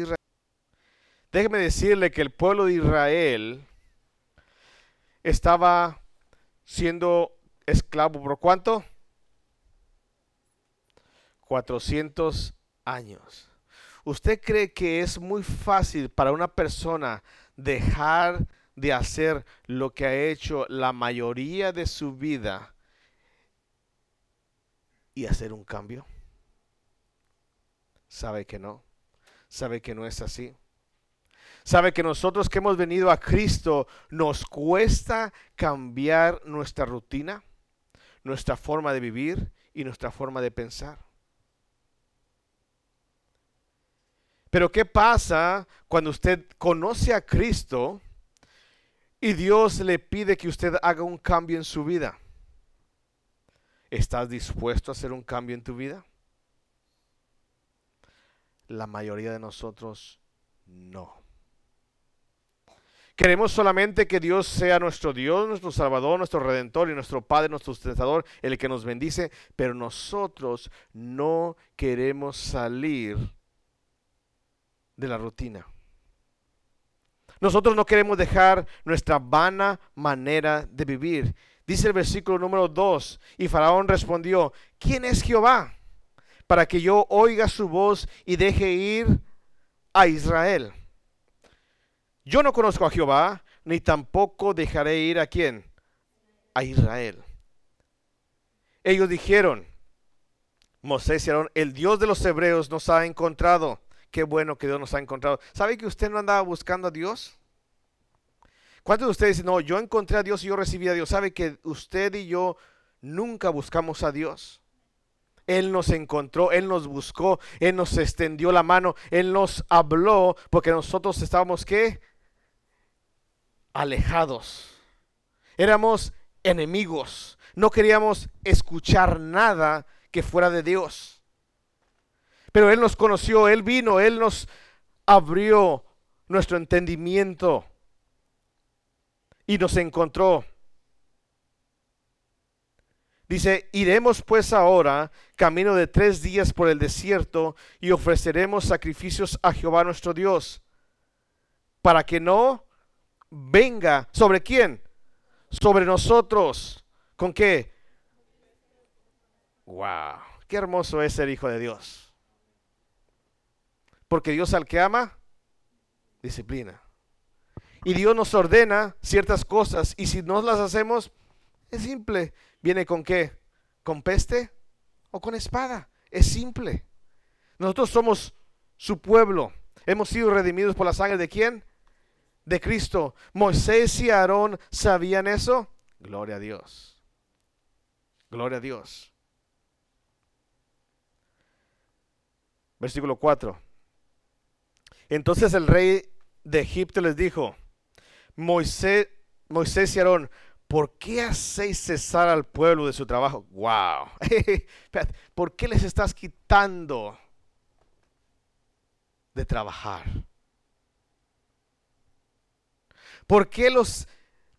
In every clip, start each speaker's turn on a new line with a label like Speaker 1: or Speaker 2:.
Speaker 1: Israel. Déjeme decirle que el pueblo de Israel estaba siendo esclavo por cuánto? 400 años. ¿Usted cree que es muy fácil para una persona dejar de hacer lo que ha hecho la mayoría de su vida y hacer un cambio? Sabe que no. Sabe que no es así. Sabe que nosotros que hemos venido a Cristo nos cuesta cambiar nuestra rutina, nuestra forma de vivir y nuestra forma de pensar. Pero ¿qué pasa cuando usted conoce a Cristo y Dios le pide que usted haga un cambio en su vida? ¿Estás dispuesto a hacer un cambio en tu vida? La mayoría de nosotros no. Queremos solamente que Dios sea nuestro Dios, nuestro Salvador, nuestro Redentor y nuestro Padre, nuestro sustentador, el que nos bendice, pero nosotros no queremos salir de la rutina. Nosotros no queremos dejar nuestra vana manera de vivir. Dice el versículo número 2, y Faraón respondió, ¿quién es Jehová? Para que yo oiga su voz y deje ir a Israel. Yo no conozco a Jehová, ni tampoco dejaré ir a quién? A Israel. Ellos dijeron, Moisés y Aarón, el Dios de los hebreos nos ha encontrado qué bueno que Dios nos ha encontrado. ¿Sabe que usted no andaba buscando a Dios? ¿Cuántos de ustedes dicen, no, yo encontré a Dios y yo recibí a Dios? ¿Sabe que usted y yo nunca buscamos a Dios? Él nos encontró, Él nos buscó, Él nos extendió la mano, Él nos habló, porque nosotros estábamos, ¿qué? Alejados. Éramos enemigos. No queríamos escuchar nada que fuera de Dios. Pero Él nos conoció, Él vino, Él nos abrió nuestro entendimiento y nos encontró. Dice, iremos pues ahora camino de tres días por el desierto y ofreceremos sacrificios a Jehová nuestro Dios, para que no venga sobre quién, sobre nosotros. ¿Con qué? Wow, qué hermoso es ser hijo de Dios. Porque Dios al que ama, disciplina. Y Dios nos ordena ciertas cosas y si no las hacemos, es simple. ¿Viene con qué? ¿Con peste o con espada? Es simple. Nosotros somos su pueblo. Hemos sido redimidos por la sangre de quién? De Cristo. Moisés y Aarón sabían eso. Gloria a Dios. Gloria a Dios. Versículo 4. Entonces el rey de Egipto les dijo, Moisés, Moisés y Aarón, ¿por qué hacéis cesar al pueblo de su trabajo? Wow. ¿Por qué les estás quitando de trabajar? ¿Por qué los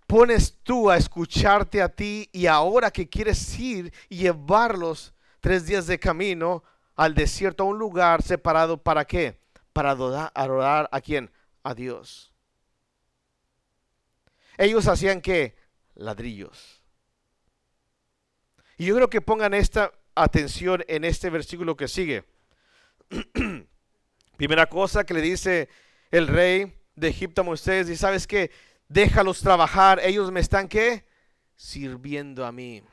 Speaker 1: pones tú a escucharte a ti y ahora que quieres ir y llevarlos tres días de camino al desierto, a un lugar separado, ¿para qué? para adorar, a quién? A Dios. Ellos hacían que ladrillos. Y yo creo que pongan esta atención en este versículo que sigue. Primera cosa que le dice el rey de Egipto a Moisés, y sabes que déjalos trabajar, ellos me están qué? Sirviendo a mí.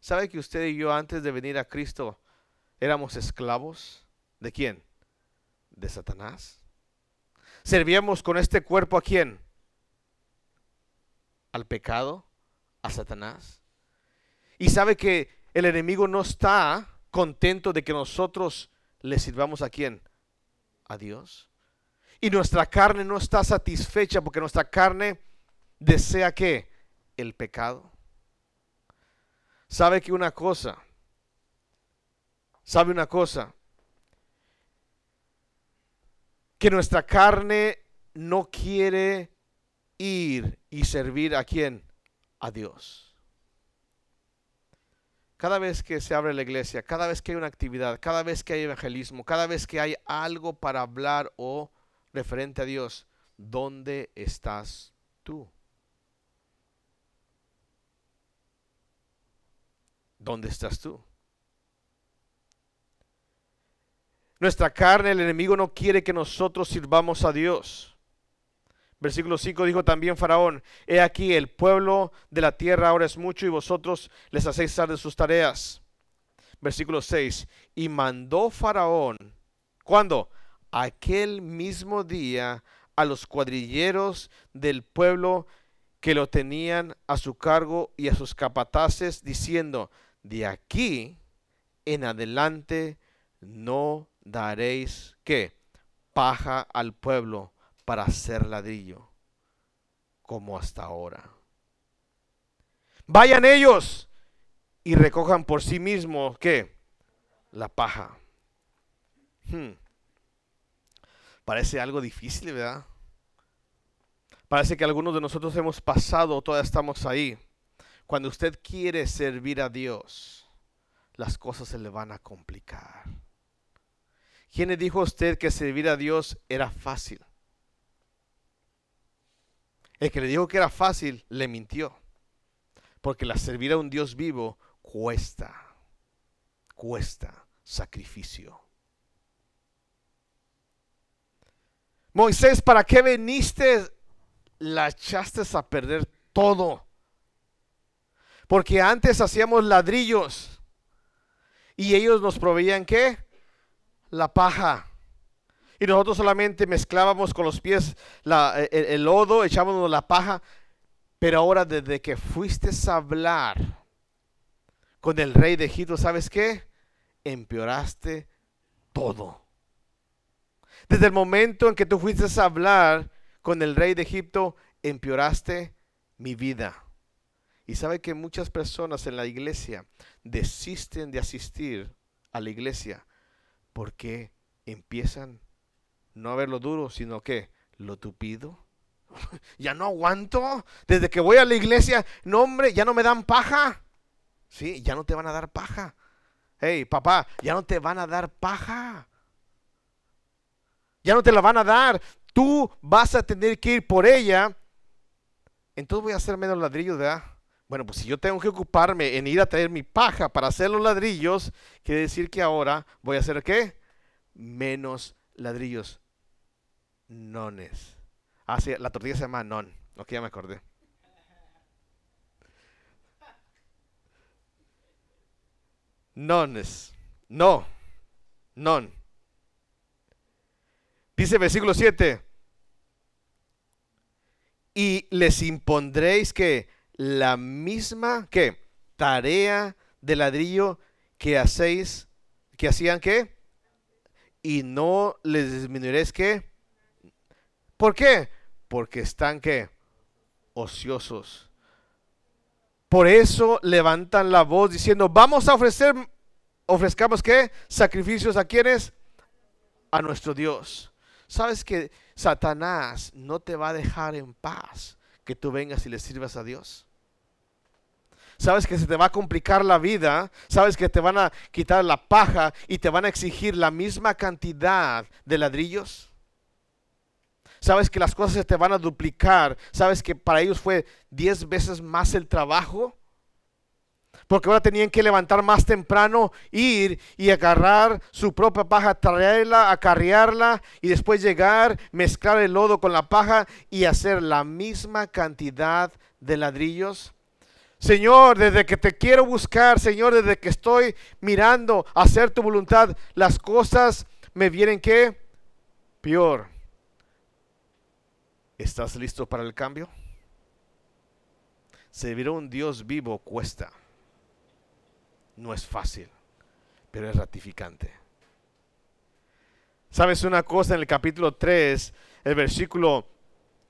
Speaker 1: ¿Sabe que usted y yo antes de venir a Cristo éramos esclavos? ¿De quién? de Satanás. Servíamos con este cuerpo a quién? Al pecado, a Satanás. Y sabe que el enemigo no está contento de que nosotros le sirvamos a quién? A Dios. Y nuestra carne no está satisfecha porque nuestra carne desea qué? El pecado. ¿Sabe que una cosa? ¿Sabe una cosa? que nuestra carne no quiere ir y servir a quién? A Dios. cada vez que se abre la iglesia, cada vez que hay una actividad, cada vez que hay evangelismo, cada vez que hay algo para hablar o referente a Dios, ¿dónde estás tú? ¿Dónde estás tú? Nuestra carne, el enemigo no quiere que nosotros sirvamos a Dios. Versículo 5 dijo también Faraón, he aquí el pueblo de la tierra ahora es mucho y vosotros les hacéis cesar de sus tareas. Versículo 6, y mandó Faraón, ¿cuándo? Aquel mismo día a los cuadrilleros del pueblo que lo tenían a su cargo y a sus capataces, diciendo, de aquí en adelante no daréis que paja al pueblo para hacer ladrillo, como hasta ahora. Vayan ellos y recojan por sí mismos ¿qué? La paja. Hmm. Parece algo difícil, ¿verdad? Parece que algunos de nosotros hemos pasado, todavía estamos ahí. Cuando usted quiere servir a Dios, las cosas se le van a complicar. ¿Quién le dijo a usted que servir a Dios era fácil? El que le dijo que era fácil, le mintió. Porque la servir a un Dios vivo cuesta, cuesta sacrificio. Moisés, ¿para qué viniste? La echaste a perder todo. Porque antes hacíamos ladrillos y ellos nos proveían qué? La paja. Y nosotros solamente mezclábamos con los pies el, lodo, echábamos la paja. Pero ahora desde que fuiste a hablar con el rey de Egipto, ¿sabes qué? Empeoraste todo. Desde el momento en que tú fuiste a hablar con el rey de Egipto, empeoraste mi vida. Y sabe que muchas personas en la iglesia desisten de asistir a la iglesia porque empiezan no ver lo duro, sino que lo tupido. ya no aguanto. Desde que voy a la iglesia, no hombre, ya no me dan paja. Sí, ya no te van a dar paja. Hey, papá, ya no te van a dar paja. Ya no te la van a dar. Tú vas a tener que ir por ella. Entonces voy a hacer menos ladrillos, ¿verdad? Bueno, pues si yo tengo que ocuparme en ir a traer mi paja para hacer los ladrillos, quiere decir que ahora voy a hacer qué? Menos ladrillos nones. Ah, sí, la tortilla se llama non. Ok, ya me acordé. Nones. No. Non. Dice versículo 7. Y les impondréis que la misma que tarea de ladrillo que hacéis, que hacían que, y no les disminuiréis que ¿Por qué? Porque están que ociosos. Por eso levantan la voz diciendo, vamos a ofrecer, ofrezcamos qué? Sacrificios a quienes? A nuestro Dios. ¿Sabes que Satanás no te va a dejar en paz que tú vengas y le sirvas a Dios? sabes que se te va a complicar la vida, sabes que te van a quitar la paja y te van a exigir la misma cantidad de ladrillos. Sabes que las cosas se te van a duplicar. Sabes que para ellos fue diez veces más el trabajo. Porque ahora tenían que levantar más temprano, ir y agarrar su propia paja, traerla, acarrearla y después llegar, mezclar el lodo con la paja y hacer la misma cantidad de ladrillos. Señor, desde que te quiero buscar, Señor, desde que estoy mirando hacer tu voluntad, las cosas me vienen que peor. ¿Estás listo para el cambio? Servir a un Dios vivo cuesta. No es fácil, pero es ratificante. ¿Sabes una cosa en el capítulo 3, el versículo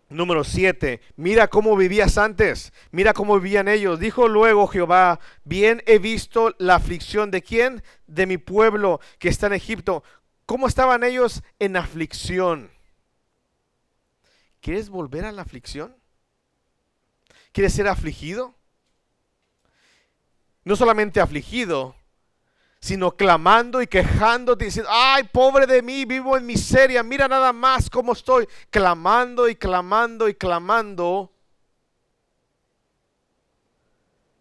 Speaker 1: número 7? Mira cómo vivías antes, mira cómo vivían ellos. Dijo luego Jehová, bien he visto la aflicción de quién? De mi pueblo que está en Egipto. ¿Cómo estaban ellos en aflicción? ¿Quieres volver a la aflicción? ¿Quieres ser afligido? no solamente afligido, sino clamando y quejándote, diciendo, ay, pobre de mí, vivo en miseria, mira nada más cómo estoy, clamando y clamando y clamando,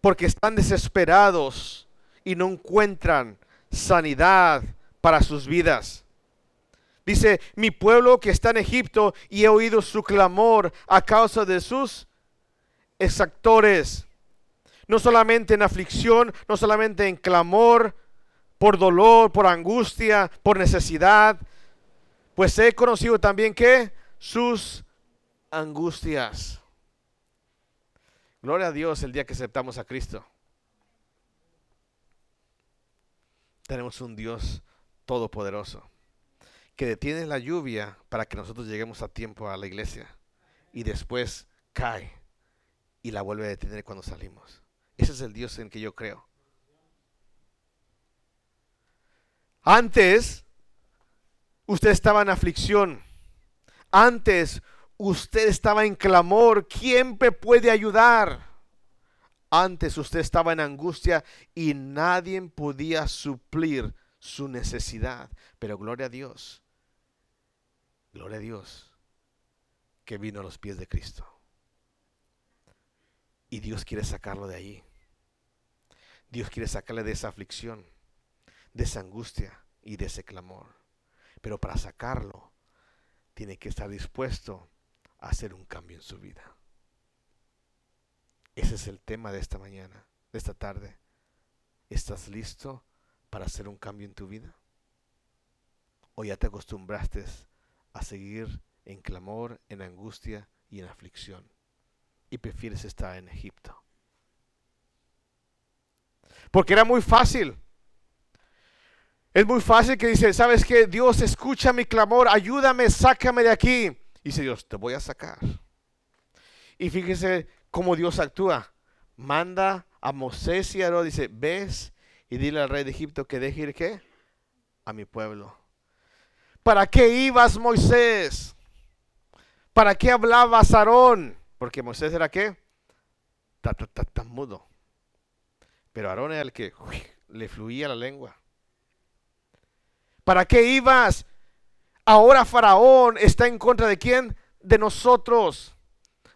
Speaker 1: porque están desesperados y no encuentran sanidad para sus vidas. Dice, mi pueblo que está en Egipto y he oído su clamor a causa de sus exactores. No solamente en aflicción, no solamente en clamor, por dolor, por angustia, por necesidad, pues he conocido también que sus angustias. Gloria a Dios el día que aceptamos a Cristo. Tenemos un Dios todopoderoso que detiene la lluvia para que nosotros lleguemos a tiempo a la iglesia y después cae y la vuelve a detener cuando salimos. Ese es el Dios en que yo creo. Antes, usted estaba en aflicción. Antes, usted estaba en clamor. ¿Quién me puede ayudar? Antes usted estaba en angustia y nadie podía suplir su necesidad. Pero gloria a Dios. Gloria a Dios que vino a los pies de Cristo. Y Dios quiere sacarlo de allí. Dios quiere sacarle de esa aflicción de esa angustia y de ese clamor. Pero para sacarlo, tiene que estar dispuesto a hacer un cambio en su vida. Ese es el tema de esta mañana, de esta tarde. ¿Estás listo para hacer un cambio en tu vida? ¿O ya te acostumbraste a seguir en clamor, en angustia y en aflicción? Y prefieres estar en Egipto. Porque era muy fácil es muy fácil que dice, ¿sabes qué? Dios escucha mi clamor, ayúdame, sácame de aquí. Y dice Dios, te voy a sacar. Y fíjese cómo Dios actúa. Manda a Moisés y a Aarón, dice, ves y dile al rey de Egipto que deje ir qué? A mi pueblo. ¿Para qué ibas, Moisés? ¿Para qué hablabas, Aarón? Porque Moisés era qué? Tan, mudo. Pero Aarón era el que le fluía la lengua. ¿Para qué ibas? Ahora Faraón está en contra de quién? De nosotros.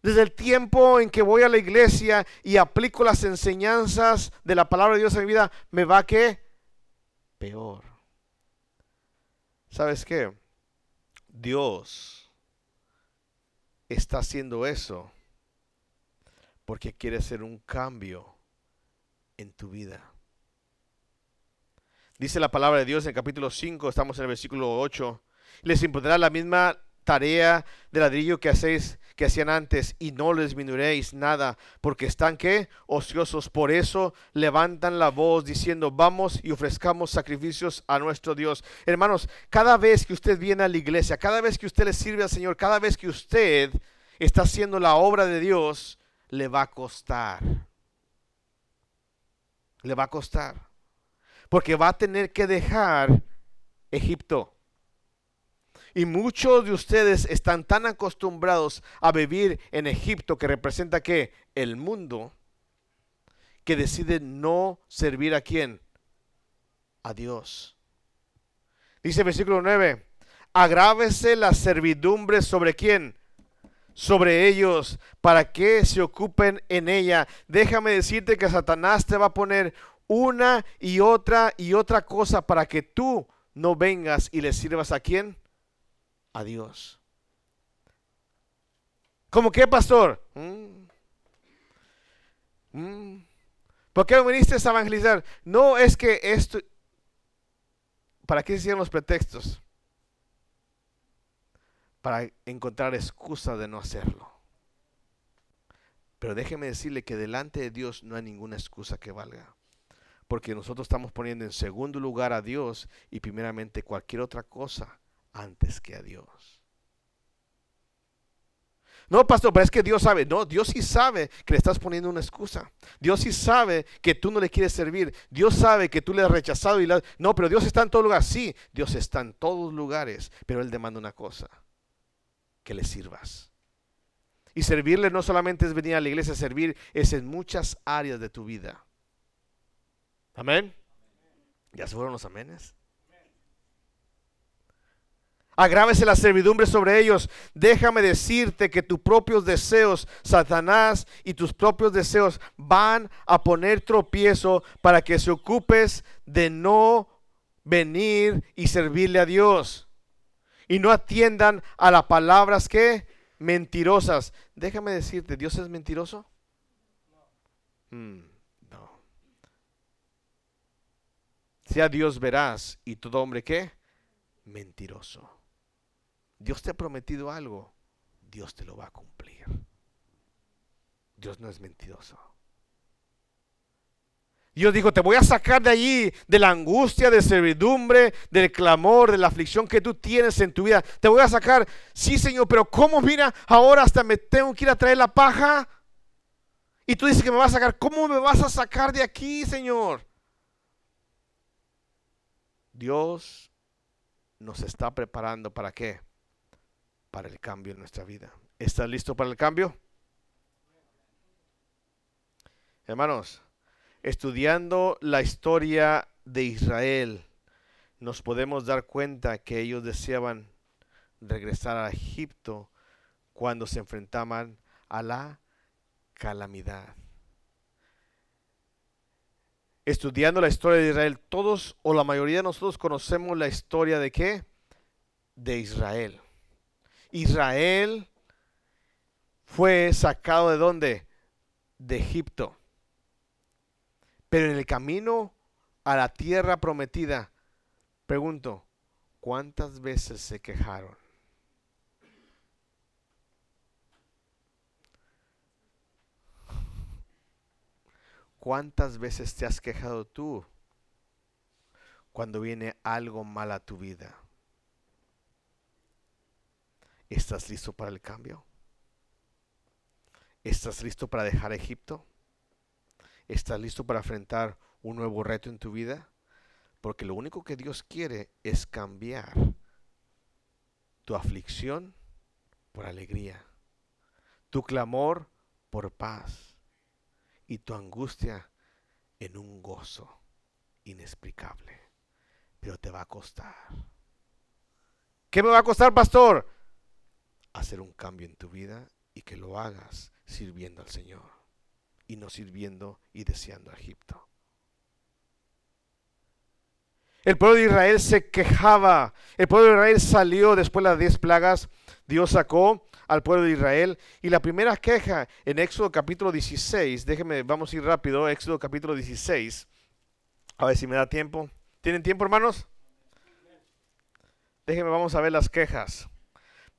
Speaker 1: Desde el tiempo en que voy a la iglesia y aplico las enseñanzas de la palabra de Dios en mi vida, me va que peor. ¿Sabes qué? Dios está haciendo eso porque quiere hacer un cambio en tu vida. Dice la palabra de Dios en capítulo 5, estamos en el versículo 8. Les impondrá la misma tarea de ladrillo que hacéis que hacían antes y no les disminuiréis nada porque están que ociosos. Por eso levantan la voz diciendo vamos y ofrezcamos sacrificios a nuestro Dios hermanos cada vez que usted viene a la iglesia cada vez que usted le sirve al Señor cada vez que usted está haciendo la obra de Dios le va a costar. Le va a costar. Porque va a tener que dejar Egipto. Y muchos de ustedes están tan acostumbrados a vivir en Egipto, que representa que el mundo, que deciden no servir a quién? A Dios. Dice el versículo 9, agrávese la servidumbre sobre quién? Sobre ellos, para que se ocupen en ella. Déjame decirte que Satanás te va a poner una y otra y otra cosa para que tú no vengas y le sirvas a quién? A Dios. ¿Cómo qué, pastor? Mm. Mm. ¿Por qué viniste a evangelizar? No es que esto... ¿Para qué se hicieron los pretextos? Para encontrar excusa de no hacerlo. Pero déjeme decirle que delante de Dios no hay ninguna excusa que valga porque nosotros estamos poniendo en segundo lugar a Dios y primeramente cualquier otra cosa antes que a Dios. No, pastor, pero es que Dios sabe. No, Dios sí sabe que le estás poniendo una excusa. Dios sí sabe que tú no le quieres servir. Dios sabe que tú le has rechazado y la... No, pero Dios está en todo lugar. Sí, Dios está en todos lugares, pero Él demanda una cosa, que le sirvas. Y servirle no solamente es venir a la iglesia, servir es en muchas áreas de tu vida. Amén. ¿Ya se fueron los amenes? Agrávese la servidumbre sobre ellos. Déjame decirte que tus propios deseos, Satanás, y tus propios deseos van a poner tropiezo para que se ocupes de no venir y servirle a Dios. Y no atiendan a las palabras que mentirosas. Déjame decirte, ¿Dios es mentiroso? Mm, no. Sea Dios verás y todo hombre que mentiroso. Dios te ha prometido algo, Dios te lo va a cumplir. Dios no es mentiroso. Dios dijo, te voy a sacar de allí, de la angustia, de servidumbre, del clamor, de la aflicción que tú tienes en tu vida. Te voy a sacar, sí Señor, pero ¿cómo mira ahora hasta me tengo que ir a traer la paja? Y tú dices que me vas a sacar, ¿cómo me vas a sacar de aquí, Señor? Dios nos está preparando para qué? Para el cambio en nuestra vida. ¿Estás listo para el cambio? Hermanos, estudiando la historia de Israel, nos podemos dar cuenta que ellos deseaban regresar a Egipto cuando se enfrentaban a la calamidad. Estudiando la historia de Israel, todos o la mayoría de nosotros conocemos la historia de qué? De Israel. Israel fue sacado de dónde? De Egipto. Pero en el camino a la tierra prometida, pregunto, ¿cuántas veces se quejaron? ¿Cuántas veces te has quejado tú cuando viene algo mal a tu vida? ¿Estás listo para el cambio? ¿Estás listo para dejar Egipto? ¿Estás listo para enfrentar un nuevo reto en tu vida? Porque lo único que Dios quiere es cambiar tu aflicción por alegría, tu clamor por paz y tu angustia en un gozo inexplicable. Pero te va a costar. ¿Qué me va a costar, pastor? Hacer un cambio en tu vida y que lo hagas sirviendo al Señor y no sirviendo y deseando a Egipto. El pueblo de Israel se quejaba. El pueblo de Israel salió después de las diez plagas. Dios sacó al pueblo de Israel. Y la primera queja en Éxodo capítulo 16, déjenme, vamos a ir rápido, Éxodo capítulo 16. A ver si me da tiempo. ¿Tienen tiempo, hermanos? Déjenme, vamos a ver las quejas.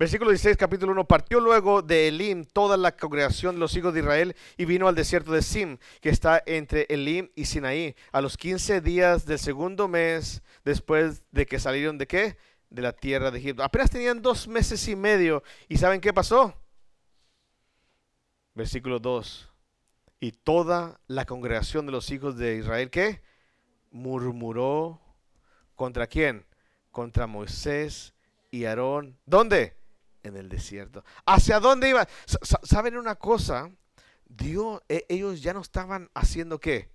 Speaker 1: Versículo 16, capítulo 1. Partió luego de Elim toda la congregación de los hijos de Israel y vino al desierto de Sim, que está entre Elim y Sinaí, a los 15 días del segundo mes después de que salieron de qué? De la tierra de Egipto. Apenas tenían dos meses y medio. ¿Y saben qué pasó? Versículo 2. Y toda la congregación de los hijos de Israel, ¿qué? Murmuró contra quién? Contra Moisés y Aarón. ¿Dónde? En el desierto. ¿Hacia dónde iban? ¿Saben una cosa? Dios, e, ellos ya no estaban haciendo qué?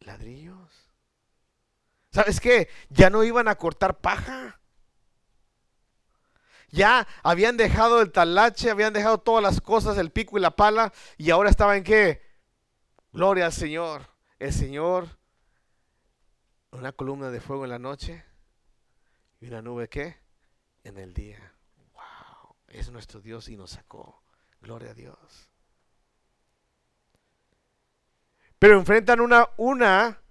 Speaker 1: Ladrillos. ¿Sabes qué? Ya no iban a cortar paja. Ya habían dejado el talache, habían dejado todas las cosas, el pico y la pala, y ahora estaban en qué? Gloria al Señor. El Señor, una columna de fuego en la noche y una nube qué? En el día es nuestro Dios y nos sacó. Gloria a Dios. Pero enfrentan una, una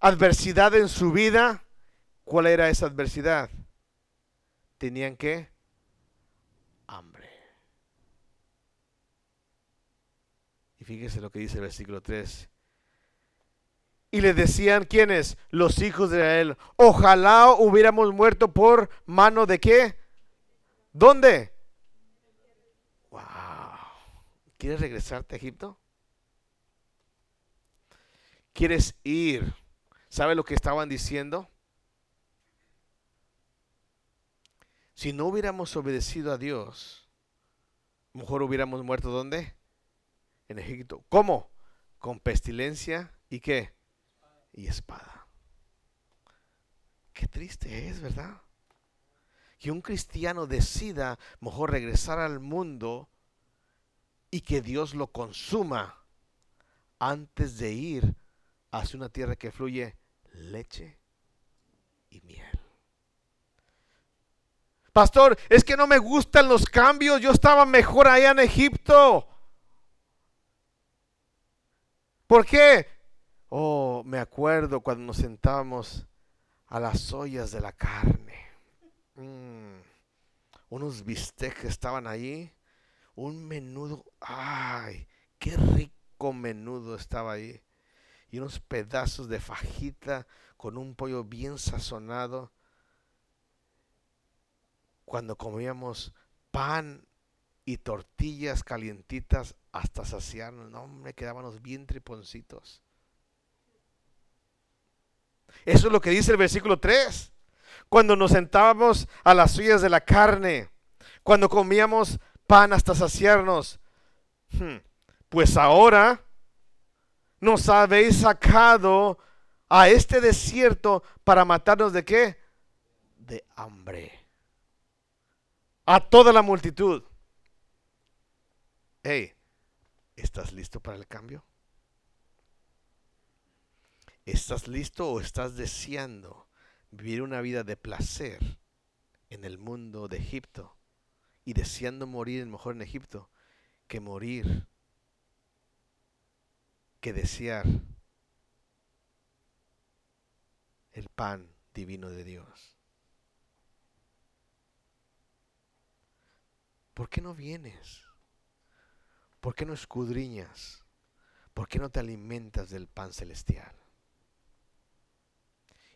Speaker 1: adversidad en su vida. ¿Cuál era esa adversidad? Tenían que hambre. Y fíjese lo que dice el versículo 3. Y le decían quiénes? Los hijos de Israel. Ojalá hubiéramos muerto por mano de qué? ¿Dónde? Wow. ¿Quieres regresarte a Egipto? ¿Quieres ir? ¿Sabe lo que estaban diciendo? Si no hubiéramos obedecido a Dios, mejor hubiéramos muerto ¿dónde? En Egipto. ¿Cómo? Con pestilencia ¿Y qué? Y espada. Qué triste es, ¿verdad? Que un cristiano decida mejor regresar al mundo y que Dios lo consuma antes de ir hacia una tierra que fluye leche y miel. Pastor, es que no me gustan los cambios. Yo estaba mejor allá en Egipto. ¿Por qué? Oh, me acuerdo cuando nos sentábamos a las ollas de la carne. Mm, unos bistecs que estaban allí. Un menudo. ¡Ay! ¡Qué rico menudo estaba ahí! Y unos pedazos de fajita con un pollo bien sazonado. Cuando comíamos pan y tortillas calientitas hasta saciarnos. No, me quedábamos bien triponcitos. Eso es lo que dice el versículo 3. Cuando nos sentábamos a las suyas de la carne, cuando comíamos pan hasta saciarnos. Hmm, pues ahora nos habéis sacado a este desierto para matarnos de qué? De hambre. A toda la multitud. Hey, ¿estás listo para el cambio? ¿Estás listo o estás deseando vivir una vida de placer en el mundo de Egipto y deseando morir mejor en Egipto que morir, que desear el pan divino de Dios? ¿Por qué no vienes? ¿Por qué no escudriñas? ¿Por qué no te alimentas del pan celestial?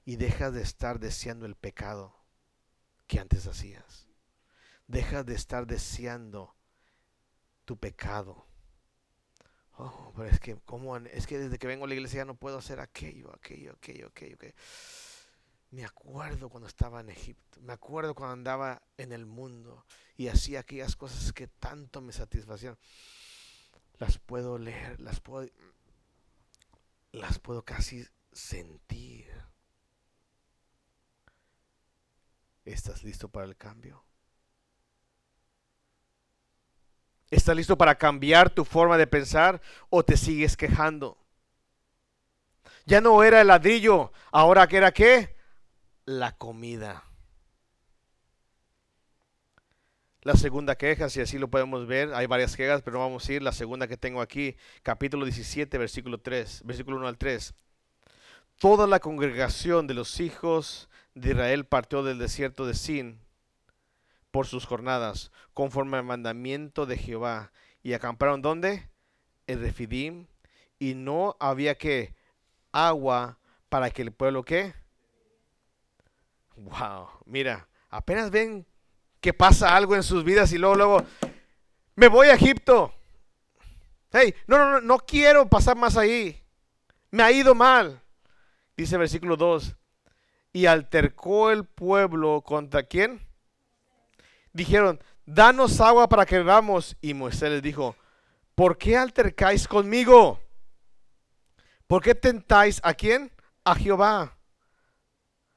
Speaker 1: Y dejas de estar deseando el pecado que antes hacías. Dejas de estar deseando tu pecado. Oh, pero es que, ¿cómo? Es que desde que vengo a la iglesia ya no puedo hacer aquello, aquello, aquello, aquello, aquello. Me acuerdo cuando estaba en Egipto, me acuerdo cuando andaba en el mundo y hacía aquellas cosas que tanto me satisfacían. Las puedo leer, las puedo, las puedo casi sentir. ¿Estás listo para el cambio? ¿Estás listo para cambiar tu forma de pensar o te sigues quejando? Ya no era el ladrillo, ahora que era qué? La comida. La segunda queja, si así lo podemos ver, hay varias quejas, pero vamos a ir. La segunda que tengo aquí, capítulo 17, versículo 3, versículo 1 al 3. Toda la congregación de los hijos de Israel partió del desierto de Sin por sus jornadas, conforme al mandamiento de Jehová, y acamparon donde? En Refidim, y no había que agua para que el pueblo qué? Wow, mira, apenas ven que pasa algo en sus vidas y luego, luego, me voy a Egipto. Hey, no, no, no, no quiero pasar más ahí. Me ha ido mal. Dice el versículo 2, y altercó el pueblo contra quién? Dijeron, danos agua para que bebamos. Y Moisés les dijo, ¿por qué altercáis conmigo? ¿Por qué tentáis a quién? A Jehová.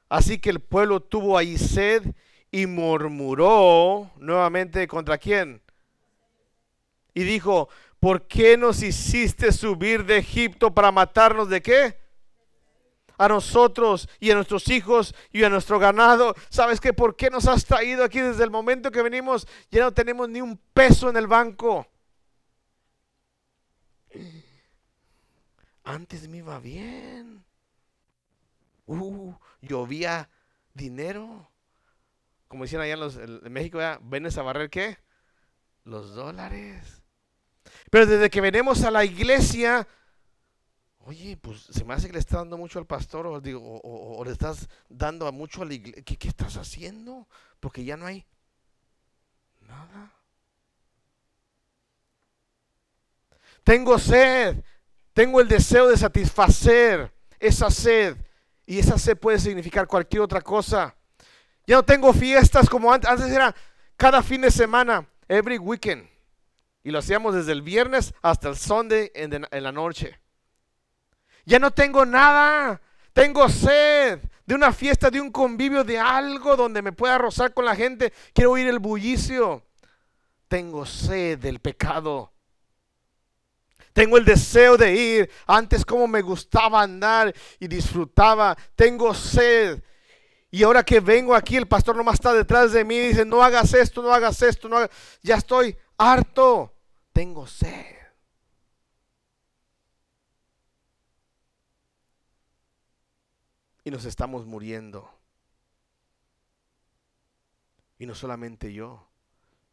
Speaker 1: Así que el pueblo tuvo ahí sed y murmuró nuevamente contra quién. Y dijo, ¿por qué nos hiciste subir de Egipto para matarnos de qué? A nosotros y a nuestros hijos y a nuestro ganado. ¿Sabes qué? ¿Por qué nos has traído aquí desde el momento que venimos? Ya no tenemos ni un peso en el banco. Antes me iba bien. Uh, llovía dinero. Como decían allá en, México, ¿venes a barrer qué? Los dólares. Pero desde que venimos a la iglesia, Oye, pues se me hace que le estás dando mucho al pastor o, le estás dando a mucho a la iglesia. ¿Qué, estás haciendo? Porque ya no hay nada. Tengo sed, tengo el deseo de satisfacer esa sed. Y esa sed puede significar cualquier otra cosa. Ya no tengo fiestas como antes. Antes era cada fin de semana, every weekend. Y lo hacíamos desde el viernes hasta el Sunday en la noche. Ya no tengo nada. Tengo sed de una fiesta, de un convivio, de algo donde me pueda rozar con la gente. Quiero oír el bullicio. Tengo sed del pecado. Tengo el deseo de ir. Antes como me gustaba andar y disfrutaba. Tengo sed. Y ahora que vengo aquí, el pastor nomás está detrás de mí y dice, no hagas esto, no hagas esto, no ya estoy harto. Tengo sed. Y nos estamos muriendo. Y no solamente yo,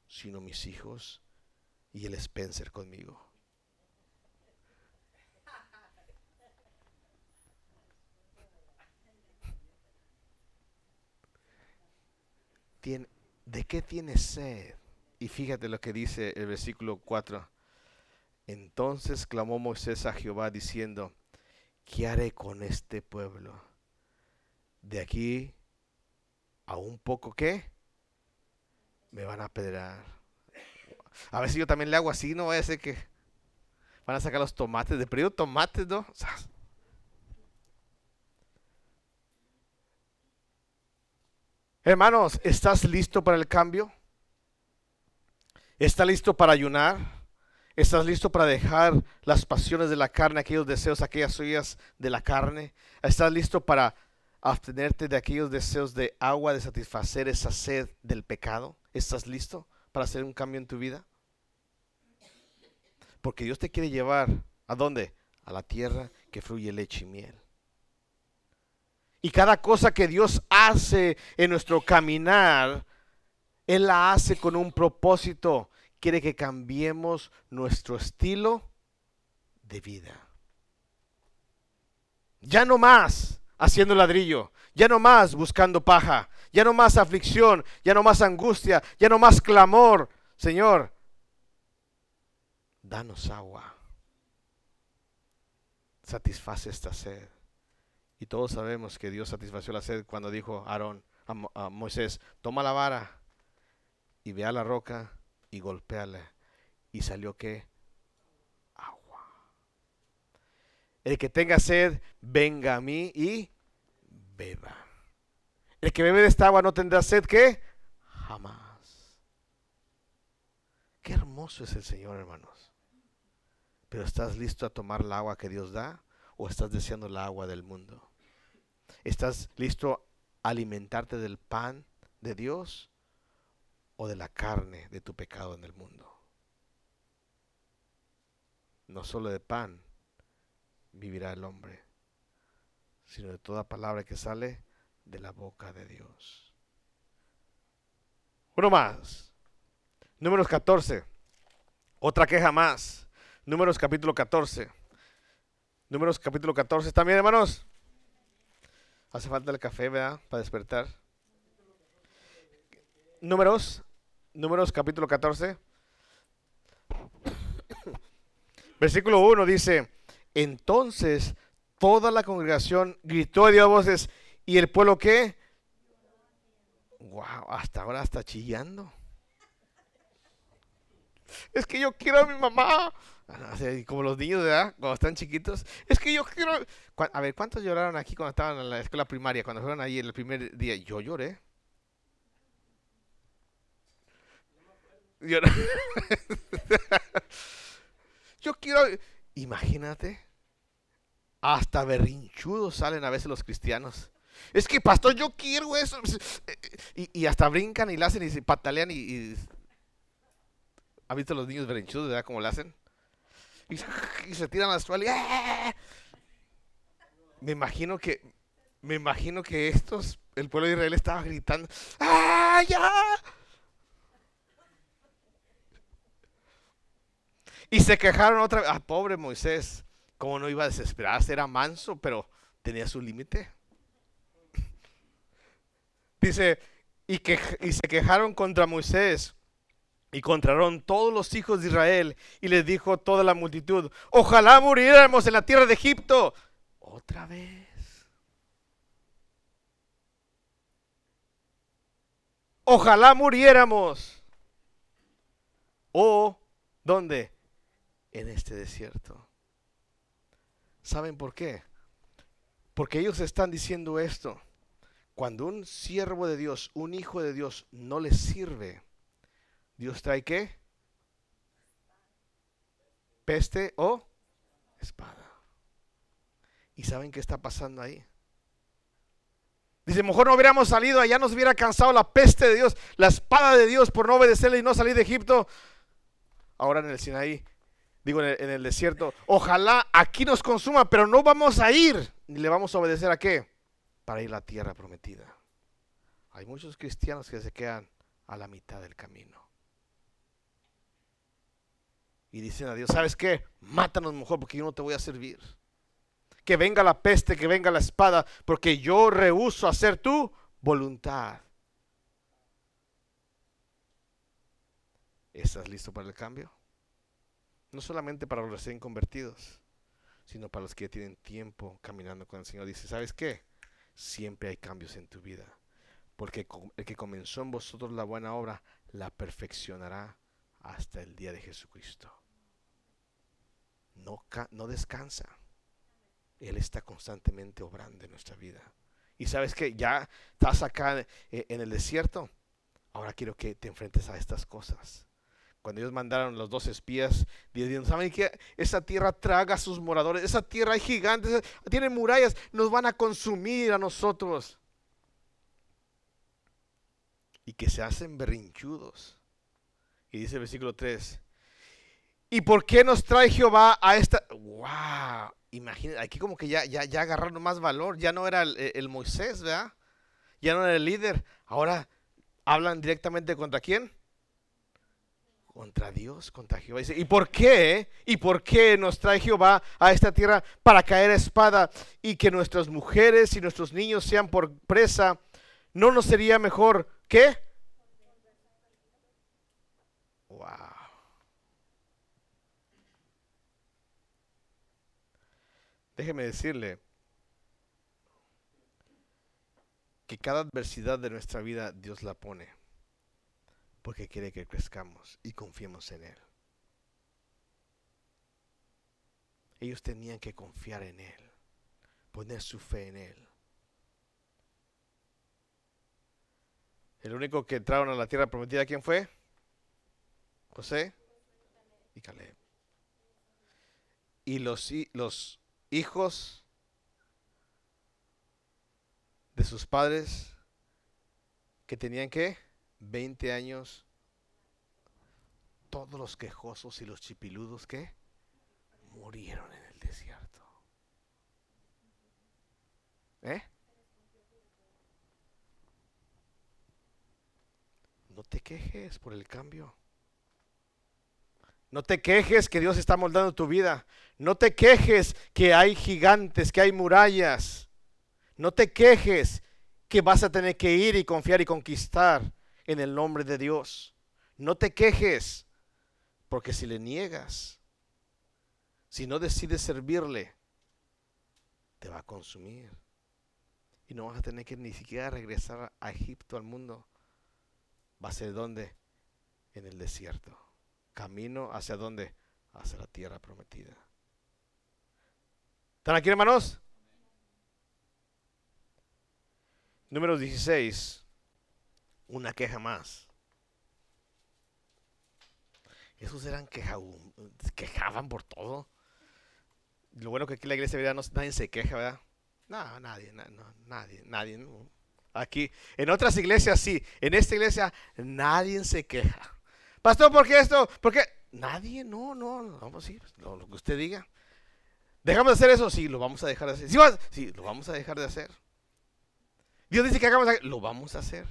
Speaker 1: sino mis hijos y el Spencer conmigo. ¿De qué tiene sed? Y fíjate lo que dice el versículo 4. Entonces clamó Moisés a Jehová diciendo, ¿qué haré con este pueblo? De aquí a un poco qué? Me van a apedrear. A ver si yo también le hago así, no vaya a ser que van a sacar los tomates, de periodo tomates, ¿no? Hermanos, ¿estás listo para el cambio? ¿Estás listo para ayunar? ¿Estás listo para dejar las pasiones de la carne, aquellos deseos, aquellas suyas de la carne? ¿Estás listo para abstenerte de aquellos deseos de agua, de satisfacer esa sed del pecado? ¿Estás listo para hacer un cambio en tu vida? Porque Dios te quiere llevar a dónde? A la tierra que fluye leche y miel. Y cada cosa que Dios hace en nuestro caminar, Él la hace con un propósito. Quiere que cambiemos nuestro estilo de vida. Ya no más haciendo ladrillo, ya no más buscando paja, ya no más aflicción, ya no más angustia, ya no más clamor. Señor, danos agua. Satisface esta sed. Y todos sabemos que Dios satisfació la sed cuando dijo a Aarón, a, Moisés, toma la vara y ve a la roca y golpéala. Y salió qué? Agua. El que tenga sed, venga a mí y beba. El que bebe de esta agua no tendrá sed, ¿qué? Jamás. Qué hermoso es el Señor, hermanos. Pero ¿estás listo a tomar el agua que Dios da? ¿O estás deseando el agua del mundo? ¿Estás listo a alimentarte del pan de Dios o de la carne de tu pecado en el mundo? No solo de pan vivirá el hombre, sino de toda palabra que sale de la boca de Dios. Uno más. Números 14. Otra queja más. Números capítulo 14. Números capítulo 14. ¿También, hermanos? Hace falta el café, ¿verdad? Para despertar. Números, números capítulo 14. Versículo 1 dice, entonces toda la congregación gritó dio voces, ¿y el pueblo qué? Wow, hasta ahora está chillando. Es que yo quiero a mi mamá. Como los niños, ¿verdad? Cuando están chiquitos. Es que yo quiero... A ver, ¿cuántos lloraron aquí cuando estaban en la escuela primaria? Cuando fueron ahí el primer día. Yo lloré. Yo quiero... Imagínate. Hasta berrinchudos salen a veces los cristianos. Es que, pastor, yo quiero eso. Y, hasta brincan y la hacen y se patalean y... y... ¿Ha visto los niños berrinchudos, verdad? Cómo lo hacen y, se tiran las toallas. ¡ah! Me imagino que, me imagino que estos, el pueblo de Israel estaba gritando, ¡ah, ya! Y se quejaron otra vez, ah, pobre Moisés, como no iba a desesperarse, era manso, pero tenía su límite. Dice, y, que, y se quejaron contra Moisés y contraron todos los hijos de Israel y les dijo toda la multitud, ojalá muriéramos en la tierra de Egipto. Otra vez. Ojalá muriéramos. ¿O dónde? En este desierto. ¿Saben por qué? Porque ellos están diciendo esto. Cuando un siervo de Dios, un hijo de Dios, no le sirve, Dios trae qué? Peste o espada. ¿Y saben qué está pasando ahí? Dice, mejor no hubiéramos salido, allá nos hubiera cansado la peste de Dios, la espada de Dios por no obedecerle y no salir de Egipto. Ahora en el Sinaí, digo en el, desierto, ojalá aquí nos consuma, pero no vamos a ir, ni le vamos a obedecer a qué? Para ir a la tierra prometida. Hay muchos cristianos que se quedan a la mitad del camino. Y dicen a Dios, ¿sabes qué? Mátanos mejor porque yo no te voy a servir que venga la peste, que venga la espada, porque yo rehuso hacer tu voluntad. ¿Estás listo para el cambio? No solamente para los recién convertidos, sino para los que ya tienen tiempo caminando con el Señor. Dice, ¿sabes qué? Siempre hay cambios en tu vida, porque el que comenzó en vosotros la buena obra, la perfeccionará hasta el día de Jesucristo. No, no descansa. Él está constantemente obrando en nuestra vida. Y sabes que ya estás acá eh, en el desierto. Ahora quiero que te enfrentes a estas cosas. Cuando ellos mandaron los dos espías, diciendo, ¿saben que Esa tierra traga a sus moradores, esa tierra hay gigantes, tiene murallas, nos van a consumir a nosotros. Y que se hacen berrinchudos. Y dice el versículo 3, ¿y por qué nos trae Jehová a esta... ¡Wow! imagínate, aquí como que ya, ya, ya agarraron más valor, ya no era el, Moisés, ¿verdad? Ya no era el líder, ahora hablan directamente contra quién? Contra Dios, contra Jehová. ¿y por qué? ¿Y por qué nos trae Jehová a esta tierra para caer a espada y que nuestras mujeres y nuestros niños sean por presa? ¿No nos sería mejor qué? Wow. Déjeme decirle que cada adversidad de nuestra vida Dios la pone porque quiere que crezcamos y confiemos en Él. Ellos tenían que confiar en Él, poner su fe en Él. El único que entraron a la tierra prometida, ¿quién fue? José y Caleb. Y los, los hijos de sus padres que tenían que 20 años, todos los quejosos y los chipiludos que murieron en el desierto. ¿Eh? No te quejes por el cambio. No te quejes que Dios está moldando tu vida. No te quejes que hay gigantes, que hay murallas. No te quejes que vas a tener que ir y confiar y conquistar en el nombre de Dios. No te quejes, porque si le niegas, si no decides servirle, te va a consumir. Y no vas a tener que ni siquiera regresar a Egipto, al mundo. Va a ser donde? En el desierto camino hacia dónde? Hacia la tierra prometida. ¿Están aquí, hermanos? Número 16. Una queja más. Esos eran queja, quejaban por todo. Lo bueno que aquí la iglesia, ¿verdad? No, nadie se queja, ¿verdad? No, nadie, no, nadie, nadie. Aquí, en otras iglesias sí, en esta iglesia nadie se queja. Pastor, ¿por qué esto? ¿Por qué? Nadie, no, no, no, pues sí, lo, que usted diga. ¿Dejamos de hacer eso? Sí, lo vamos a dejar de hacer. Sí, lo vamos a dejar de hacer. Dios dice que hagamos, lo vamos a hacer.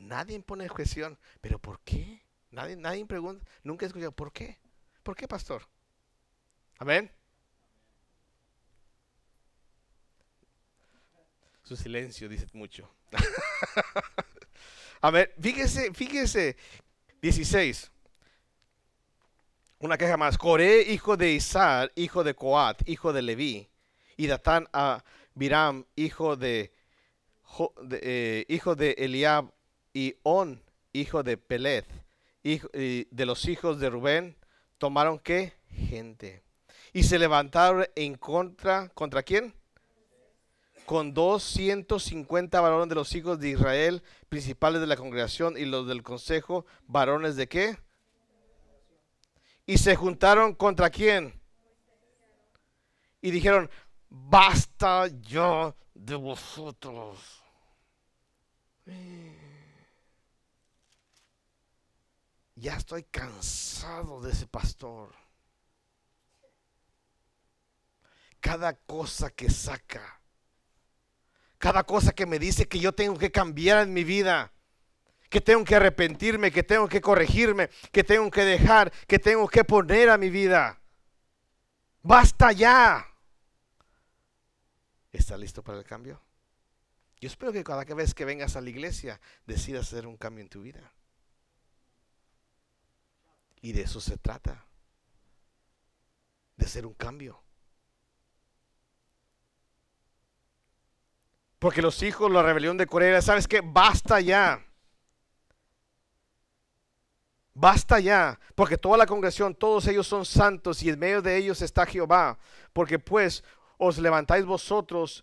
Speaker 1: Nadie impone objeción. ¿Pero por qué? Nadie, nadie pregunta. Nunca he escuchado, ¿por qué? ¿Por qué, pastor? Amén. Su silencio dice mucho. a ver, fíjese, fíjese 16. Una queja más. Coré, hijo de Isar, hijo de Coat, hijo de Leví, y Datán a Biram, hijo de, eh, hijo de Eliab, y On, hijo de Peleth, hijo, de los hijos de Rubén, tomaron qué? Gente. Y se levantaron en contra, ¿contra quién? Con 250 varones de los hijos de Israel, principales de la congregación y los del consejo, varones de qué? Y se juntaron contra quién? Y dijeron, basta yo de vosotros. Ya estoy cansado de ese pastor. Cada cosa que saca, cada cosa que me dice que yo tengo que cambiar en mi vida, que tengo que arrepentirme, que tengo que corregirme, que tengo que dejar, que tengo que poner a mi vida. Basta ya. ¿Estás listo para el cambio? Yo espero que cada vez que vengas a la iglesia decidas hacer un cambio en tu vida. Y de eso se trata. De hacer un cambio. Porque los hijos, la rebelión de Corea, ¿sabes qué? Basta ya. Basta ya, porque toda la congregación, todos ellos son santos y en medio de ellos está Jehová. Porque pues os levantáis vosotros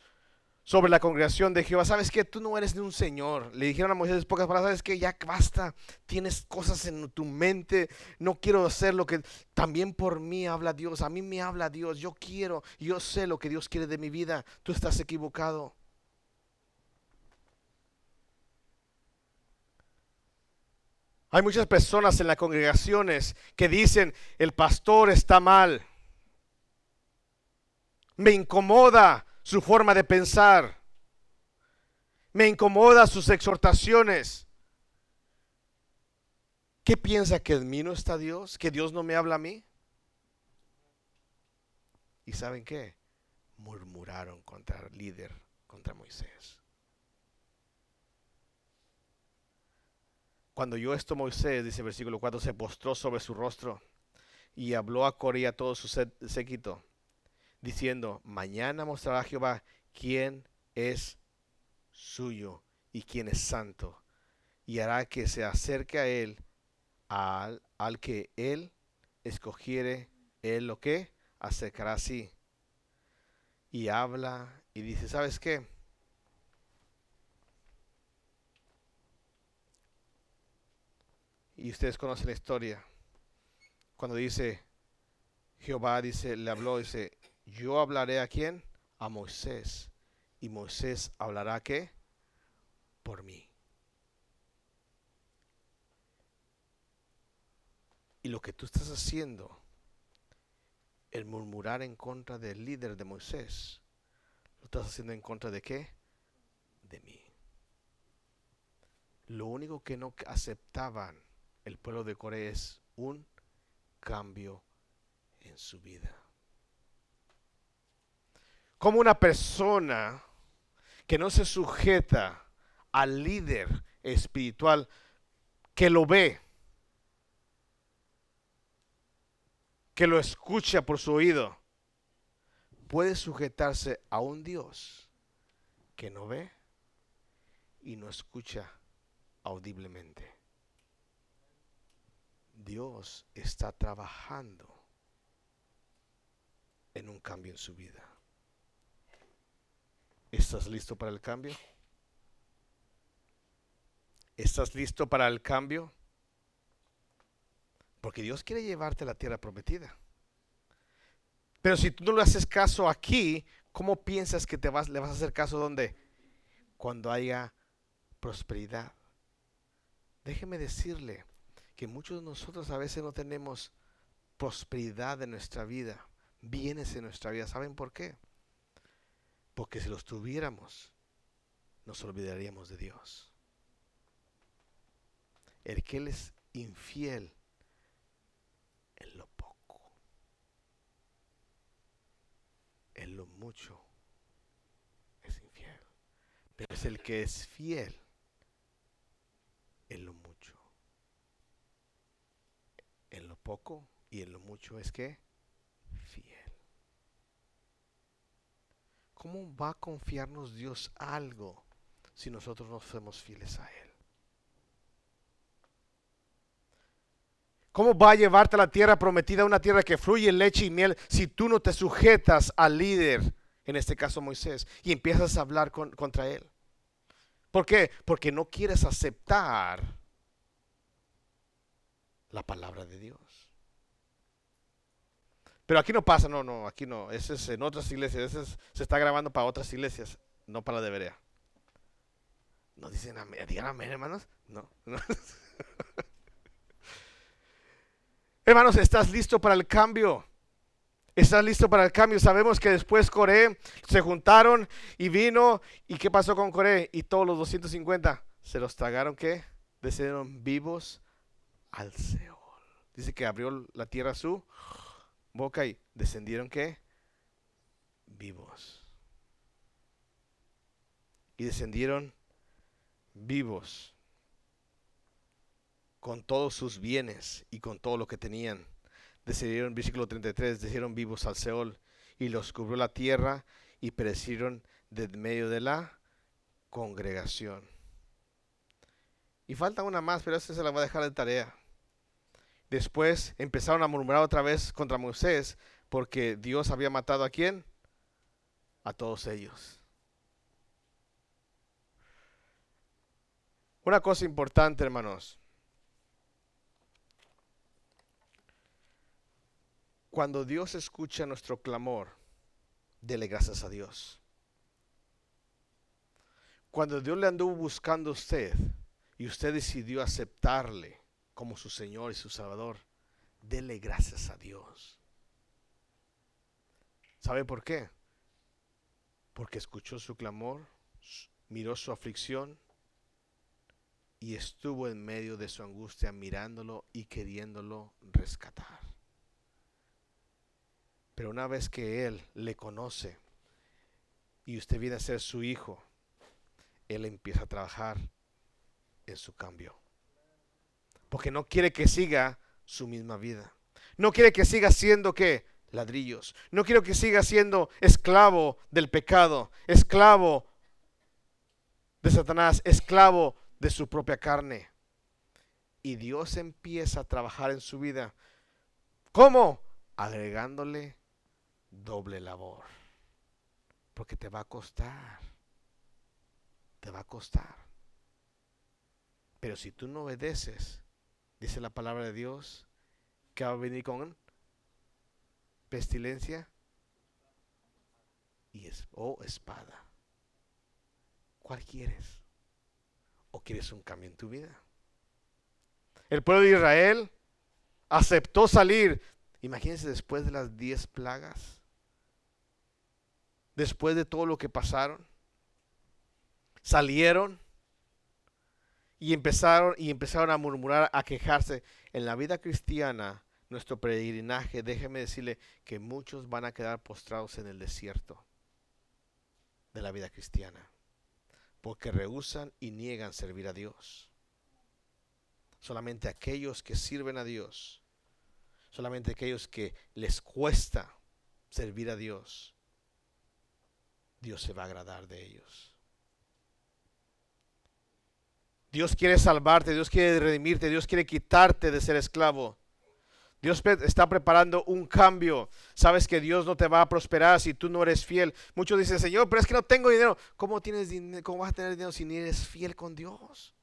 Speaker 1: sobre la congregación de Jehová. ¿Sabes que Tú no eres ni un señor. Le dijeron a Moisés pocas palabras, ¿sabes que Ya basta, tienes cosas en tu mente, no quiero hacer lo que también por mí habla Dios, a mí me habla Dios, yo quiero, yo sé lo que Dios quiere de mi vida, tú estás equivocado. Hay muchas personas en las congregaciones que dicen, el pastor está mal. Me incomoda su forma de pensar. Me incomoda sus exhortaciones. ¿Qué piensa que en mí no está Dios? ¿Que Dios no me habla a mí? ¿Y saben qué? Murmuraron contra el líder, contra Moisés. Cuando yo esto Moisés, dice el versículo 4, se postró sobre su rostro y habló a Coré a todo su séquito diciendo, mañana mostrará Jehová quién es suyo y quién es santo, y hará que se acerque a él, al, al que él escogiere, él lo que acercará así. Y habla y dice, ¿sabes qué? Y ustedes conocen la historia. Cuando dice, Jehová dice, le habló, dice, yo hablaré a quién? A Moisés. Y Moisés hablará qué? Por mí. Y lo que tú estás haciendo, el murmurar en contra del líder de Moisés, lo estás haciendo en contra de qué? De mí. Lo único que no aceptaban el pueblo de Corea es un cambio en su vida como una persona que no se sujeta al líder espiritual que lo ve, que lo escucha por su oído, puede sujetarse a un Dios que no ve y no escucha audiblemente. Dios está trabajando en un cambio en su vida. ¿Estás listo para el cambio? ¿Estás listo para el cambio? Porque Dios quiere llevarte a la tierra prometida. Pero si tú no le haces caso aquí, ¿cómo piensas que te vas, le vas a hacer caso donde? Cuando haya prosperidad. Déjeme decirle que muchos de nosotros a veces no tenemos prosperidad en nuestra vida, bienes en nuestra vida. ¿Saben por qué? Porque si los tuviéramos, nos olvidaríamos de Dios. El que Él es infiel en lo poco, en lo mucho es infiel. Pero es el que es fiel en lo mucho. En lo poco y en lo mucho es que fiel. ¿Cómo va a confiarnos Dios algo si nosotros no somos fieles a Él? ¿Cómo va a llevarte a la tierra prometida, una tierra que fluye leche y miel, si tú no te sujetas al líder, en este caso Moisés, y empiezas a hablar contra él? ¿Por qué? Porque no quieres aceptar la palabra de Dios. Pero aquí no pasa, no, no, aquí no. Ese es en otras iglesias, ese se está grabando para otras iglesias, no para la de Berea. No dicen amén, digan amén, hermanos. No. no. hermanos, ¿estás listo para el cambio? ¿Estás listo para el cambio? Sabemos que después Coré se juntaron y vino. ¿Y qué pasó con Coré? Y todos los 250 se los tragaron, ¿qué? Descendieron vivos al Seol. Dice que abrió la tierra su boca y descendieron qué? Vivos. Y descendieron vivos con todos sus bienes y con todo lo que tenían. Descendieron, versículo 33, descendieron vivos al Seol y los cubrió la tierra y perecieron de medio de la congregación. Y falta una más, pero esta se la voy a dejar de tarea. Después empezaron a murmurar otra vez contra Moisés porque Dios había matado a quién? A todos ellos. Una cosa importante, hermanos. Cuando Dios escucha nuestro clamor, dele gracias a Dios. Cuando Dios le anduvo buscando a usted y usted decidió aceptarle, como su Señor y su Salvador, dele gracias a Dios. ¿Sabe por qué? Porque escuchó su clamor, miró su aflicción y estuvo en medio de su angustia mirándolo y queriéndolo rescatar. Pero una vez que Él le conoce y usted viene a ser su hijo, Él empieza a trabajar en su cambio porque no quiere que siga su misma vida. No quiere que siga siendo que ladrillos. No quiere que siga siendo esclavo del pecado, esclavo de Satanás, esclavo de su propia carne. Y Dios empieza a trabajar en su vida. ¿Cómo? Agregándole doble labor. Porque te va a costar. Te va a costar. Pero si tú no obedeces, dice la palabra de Dios, que va a venir con pestilencia y o espada. ¿Cuál quieres? ¿O quieres un cambio en tu vida? El pueblo de Israel aceptó salir. Imagínense después de las diez plagas. Después de todo lo que pasaron. Salieron y empezaron y empezaron a murmurar, a quejarse. En la vida cristiana, nuestro peregrinaje, déjeme decirle que muchos van a quedar postrados en el desierto de la vida cristiana, porque rehusan y niegan servir a Dios. Solamente aquellos que sirven a Dios, solamente aquellos que les cuesta servir a Dios, Dios se va a agradar de ellos. Dios quiere salvarte, Dios quiere redimirte, Dios quiere quitarte de ser esclavo. Dios está preparando un cambio. Sabes que Dios no te va a prosperar si tú no eres fiel. Muchos dicen, Señor, pero es que no tengo dinero. ¿Cómo, tienes dinero? ¿Cómo vas a tener dinero si ni eres fiel con Dios?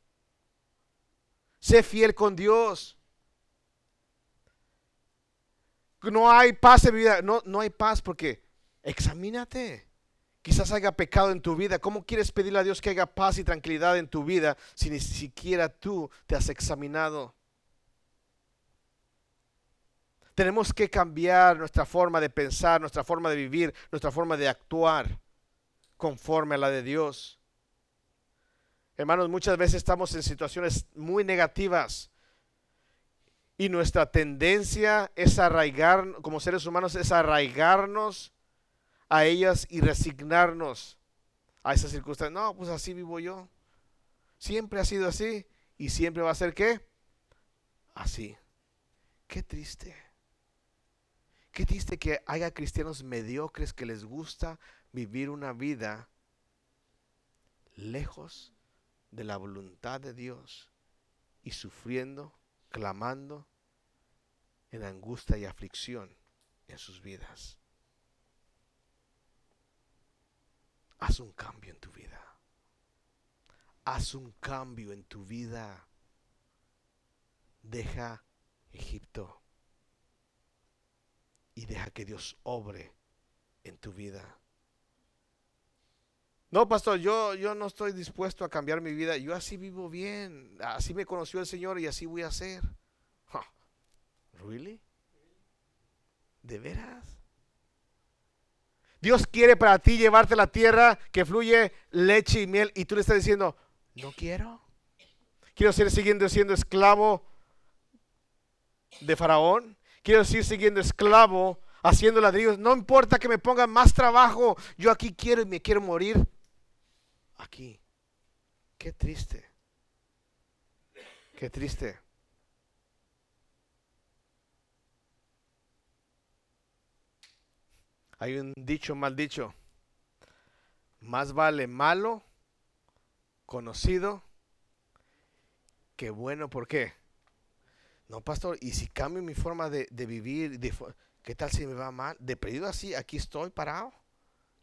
Speaker 1: Sé fiel con Dios. No hay paz en vida. No, no hay paz porque examínate. Quizás haya pecado en tu vida. ¿Cómo quieres pedirle a Dios que haya paz y tranquilidad en tu vida si ni siquiera tú te has examinado? Tenemos que cambiar nuestra forma de pensar, nuestra forma de vivir, nuestra forma de actuar conforme a la de Dios. Hermanos, muchas veces estamos en situaciones muy negativas y nuestra tendencia es arraigar, como seres humanos, es arraigarnos a ellas y resignarnos a esas circunstancias. No, pues así vivo yo. Siempre ha sido así y siempre va a ser qué? Así. Qué triste. Qué triste que haya cristianos mediocres que les gusta vivir una vida lejos de la voluntad de Dios y sufriendo, clamando en angustia y aflicción en sus vidas. Haz un cambio en tu vida. Haz un cambio en tu vida. Deja Egipto y deja que Dios obre en tu vida. No, pastor, yo, yo no estoy dispuesto a cambiar mi vida. Yo así vivo bien. Así me conoció el Señor y así voy a ser. ¿Really? ¿De veras? Dios quiere para ti llevarte la tierra que fluye leche y miel y tú le estás diciendo, no quiero. Quiero seguir siguiendo siendo esclavo de Faraón. Quiero seguir siguiendo esclavo haciendo ladrillos. No importa que me pongan más trabajo. Yo aquí quiero y me quiero morir aquí. Qué triste. Qué triste. Hay un dicho mal dicho. Más vale malo conocido que bueno. ¿Por qué? No, pastor, y si cambio mi forma de, vivir, ¿qué tal si me va mal? De perdido así, aquí estoy parado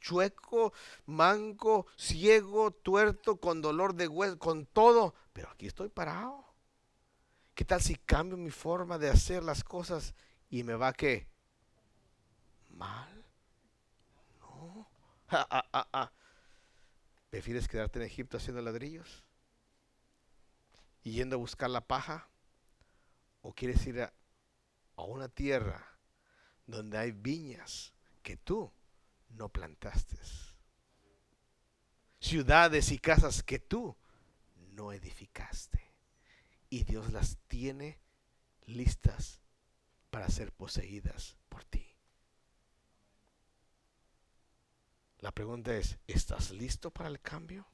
Speaker 1: chueco, manco, ciego, tuerto, con dolor de hueso, con todo, pero aquí estoy parado. ¿Qué tal si cambio mi forma de hacer las cosas y me va que mal? No. ¿Prefieres quedarte en Egipto haciendo ladrillos? ¿Y yendo a buscar la paja? ¿O quieres ir a, a una tierra donde hay viñas que tú no plantaste. Ciudades y casas que tú no edificaste. Y Dios las tiene listas para ser poseídas por ti. La pregunta es, ¿estás listo para el cambio?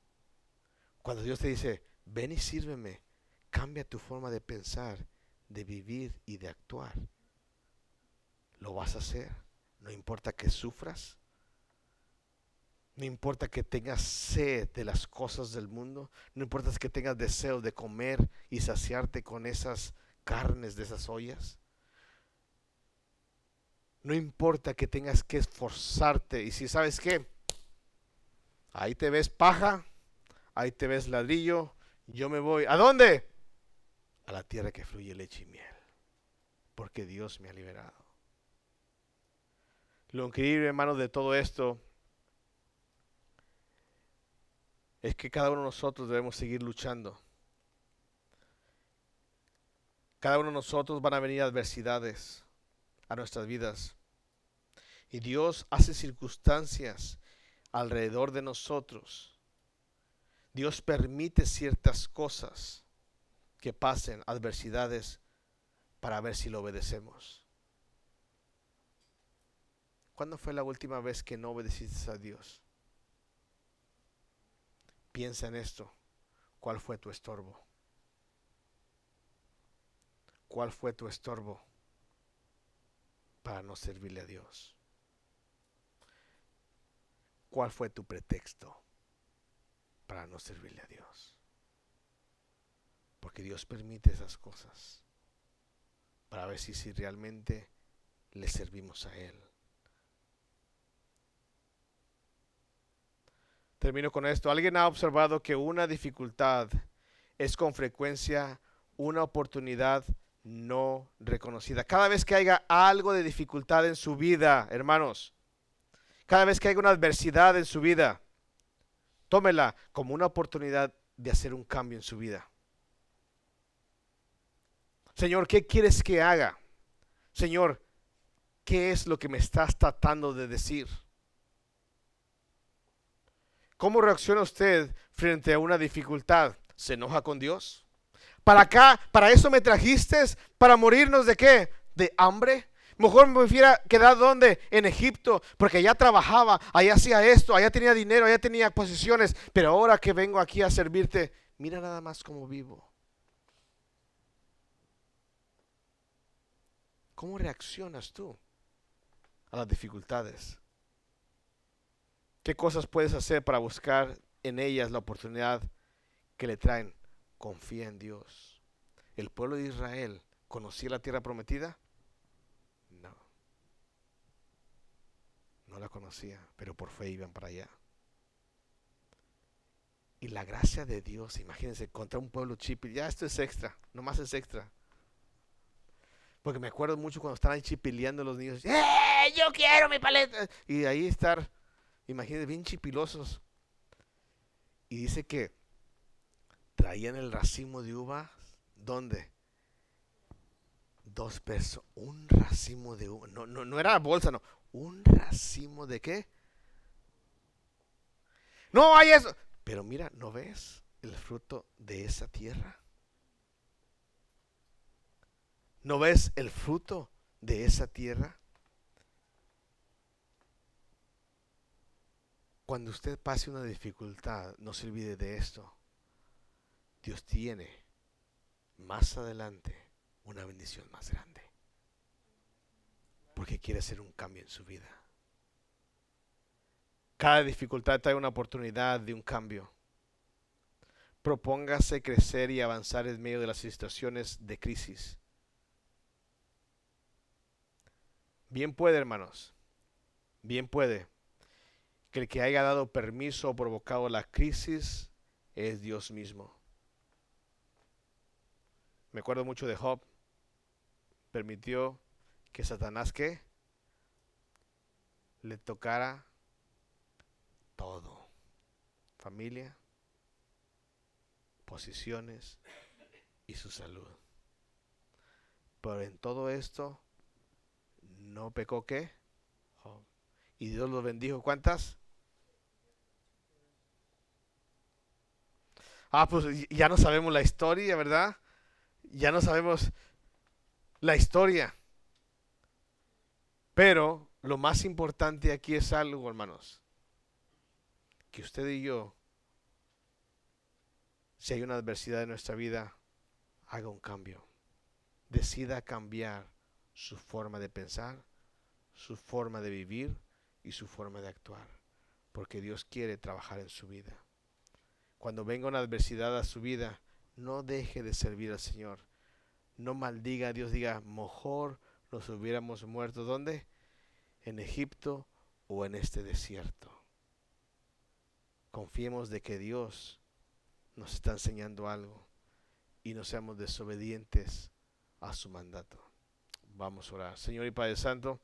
Speaker 1: Cuando Dios te dice, ven y sírveme, cambia tu forma de pensar, de vivir y de actuar. ¿Lo vas a hacer? No importa que sufras, no importa que tengas sed de las cosas del mundo. No importa que tengas deseo de comer y saciarte con esas carnes de esas ollas. No importa que tengas que esforzarte. Y si sabes qué, ahí te ves paja, ahí te ves ladrillo. Yo me voy. ¿A dónde? A la tierra que fluye leche y miel. Porque Dios me ha liberado. Lo increíble, hermano, de todo esto es que cada uno de nosotros debemos seguir luchando. Cada uno de nosotros van a venir adversidades a nuestras vidas. Y Dios hace circunstancias alrededor de nosotros. Dios permite ciertas cosas que pasen, adversidades, para ver si lo obedecemos. ¿Cuándo fue la última vez que no obedeciste a Dios? Piensa en esto. ¿Cuál fue tu estorbo? ¿Cuál fue tu estorbo para no servirle a Dios? ¿Cuál fue tu pretexto para no servirle a Dios? Porque Dios permite esas cosas para ver si, si realmente le servimos a Él. Termino con esto. ¿Alguien ha observado que una dificultad es con frecuencia una oportunidad no reconocida? Cada vez que haya algo de dificultad en su vida, hermanos, cada vez que haya una adversidad en su vida, tómela como una oportunidad de hacer un cambio en su vida. Señor, ¿qué quieres que haga? Señor, ¿qué es lo que me estás tratando de decir? ¿Cómo reacciona usted frente a una dificultad? ¿Se enoja con Dios? ¿Para acá, para eso me trajiste? ¿Para morirnos de qué? ¿De hambre? Mejor me hubiera quedado donde? En Egipto, porque allá trabajaba, allá hacía esto, allá tenía dinero, allá tenía posiciones, pero ahora que vengo aquí a servirte, mira nada más cómo vivo. ¿Cómo reaccionas tú a las dificultades? ¿Qué cosas puedes hacer para buscar en ellas la oportunidad que le traen? Confía en Dios. ¿El pueblo de Israel conocía la tierra prometida? No la conocía, pero por fe iban para allá. Y la gracia de Dios, imagínense, contra un pueblo chipil, ya esto es extra, nomás es extra. Porque me acuerdo mucho cuando estaban chipileando los niños, ¡Eh, yo quiero mi paleta! Y ahí estar, imagínense, bien chipilosos. Y dice que traían el racimo de uva, ¿dónde? Dos pesos, un racimo de uva, no, no, no era bolsa, no, un racimo de qué? No hay eso, pero mira, ¿no ves el fruto de esa tierra? ¿No ves el fruto de esa tierra? Cuando usted pase una dificultad, no se olvide de esto. Dios tiene más adelante una bendición más grande. Porque quiere hacer un cambio en su vida. Cada dificultad trae una oportunidad de un cambio. Propóngase crecer y avanzar en medio de las situaciones de crisis. Bien puede, hermanos. Bien puede que el que haya dado permiso o provocado la crisis es Dios mismo. Me acuerdo mucho de Job. Permitió que Satanás que le tocara todo. Familia, posiciones y su salud. Pero en todo esto no pecó qué? Y Dios los bendijo. ¿Cuántas? Ah, pues ya no sabemos la historia, ¿verdad? Ya no sabemos la historia. Pero lo más importante aquí es algo, hermanos que usted y yo, si hay una adversidad en nuestra vida, haga un cambio. Decida cambiar su forma de pensar, su forma de vivir y su forma de actuar. Porque Dios quiere trabajar en su vida. Cuando venga una adversidad a su vida, no deje de servir al Señor. No maldiga a Dios, diga, mejor nos hubiéramos muerto. ¿Dónde? En Egipto o en este desierto. Confiemos de que Dios nos está enseñando algo y no seamos desobedientes a su mandato. Vamos a orar. Señor y Padre Santo,